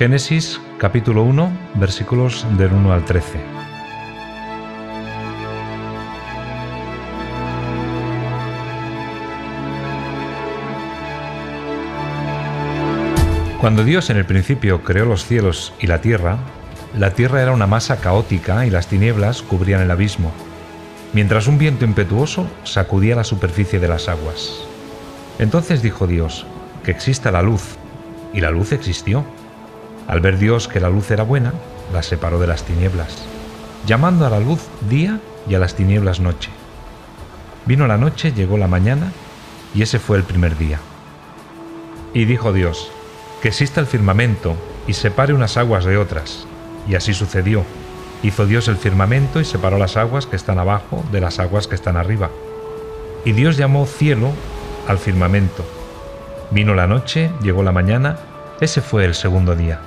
Génesis capítulo 1 versículos del 1 al 13. Cuando Dios en el principio creó los cielos y la tierra, la tierra era una masa caótica y las tinieblas cubrían el abismo, mientras un viento impetuoso sacudía la superficie de las aguas. Entonces dijo Dios, que exista la luz, y la luz existió. Al ver Dios que la luz era buena, la separó de las tinieblas, llamando a la luz día y a las tinieblas noche. Vino la noche, llegó la mañana, y ese fue el primer día. Y dijo Dios, que exista el firmamento y separe unas aguas de otras. Y así sucedió. Hizo Dios el firmamento y separó las aguas que están abajo de las aguas que están arriba. Y Dios llamó cielo al firmamento. Vino la noche, llegó la mañana, ese fue el segundo día.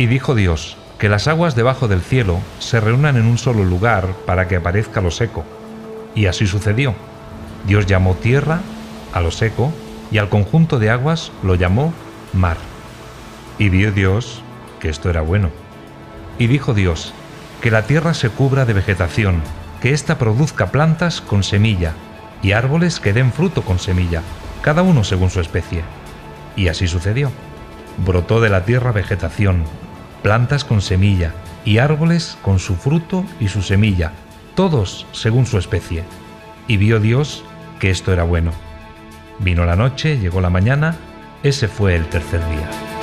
Y dijo Dios, que las aguas debajo del cielo se reúnan en un solo lugar para que aparezca lo seco. Y así sucedió. Dios llamó tierra a lo seco y al conjunto de aguas lo llamó mar. Y vio Dios que esto era bueno. Y dijo Dios, que la tierra se cubra de vegetación, que ésta produzca plantas con semilla, y árboles que den fruto con semilla, cada uno según su especie. Y así sucedió. Brotó de la tierra vegetación, plantas con semilla, y árboles con su fruto y su semilla, todos según su especie. Y vio Dios que esto era bueno. Vino la noche, llegó la mañana, ese fue el tercer día.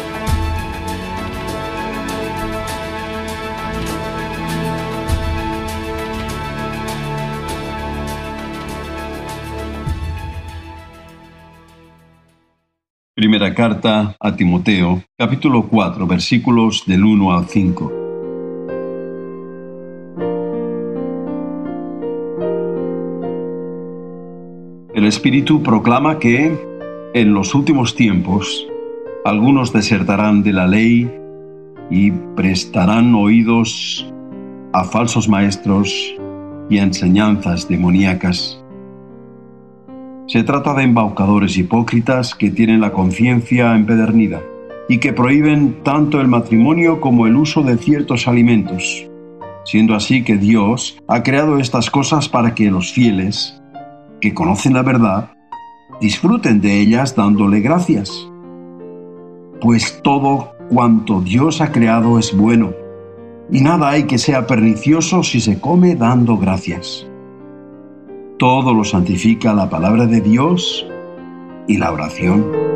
Primera carta a Timoteo, capítulo 4, versículos del 1 al 5. El Espíritu proclama que en los últimos tiempos algunos desertarán de la ley y prestarán oídos a falsos maestros y a enseñanzas demoníacas. Se trata de embaucadores hipócritas que tienen la conciencia empedernida y que prohíben tanto el matrimonio como el uso de ciertos alimentos, siendo así que Dios ha creado estas cosas para que los fieles, que conocen la verdad, disfruten de ellas dándole gracias. Pues todo cuanto Dios ha creado es bueno, y nada hay que sea pernicioso si se come dando gracias. Todo lo santifica la palabra de Dios y la oración.